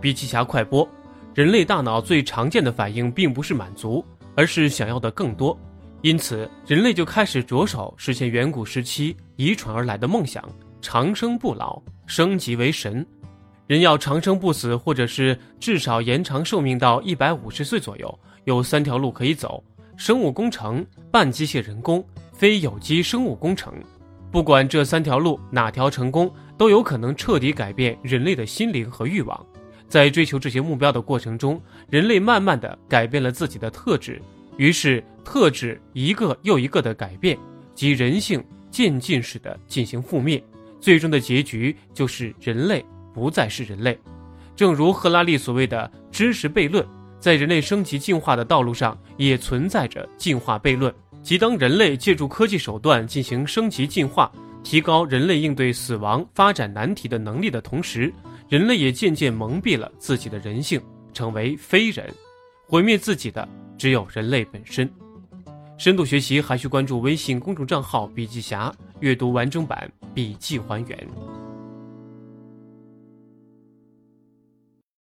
比奇侠快播：人类大脑最常见的反应并不是满足，而是想要的更多。因此，人类就开始着手实现远古时期遗传而来的梦想：长生不老，升级为神。人要长生不死，或者是至少延长寿命到一百五十岁左右，有三条路可以走：生物工程、半机械人工、非有机生物工程。不管这三条路哪条成功，都有可能彻底改变人类的心灵和欲望。在追求这些目标的过程中，人类慢慢的改变了自己的特质，于是特质一个又一个的改变，及人性渐进式的进行覆灭，最终的结局就是人类不再是人类。正如赫拉利所谓的知识悖论，在人类升级进化的道路上也存在着进化悖论，即当人类借助科技手段进行升级进化，提高人类应对死亡、发展难题的能力的同时。人类也渐渐蒙蔽了自己的人性，成为非人，毁灭自己的只有人类本身。深度学习还需关注微信公众账号“笔记侠”，阅读完整版笔记还原。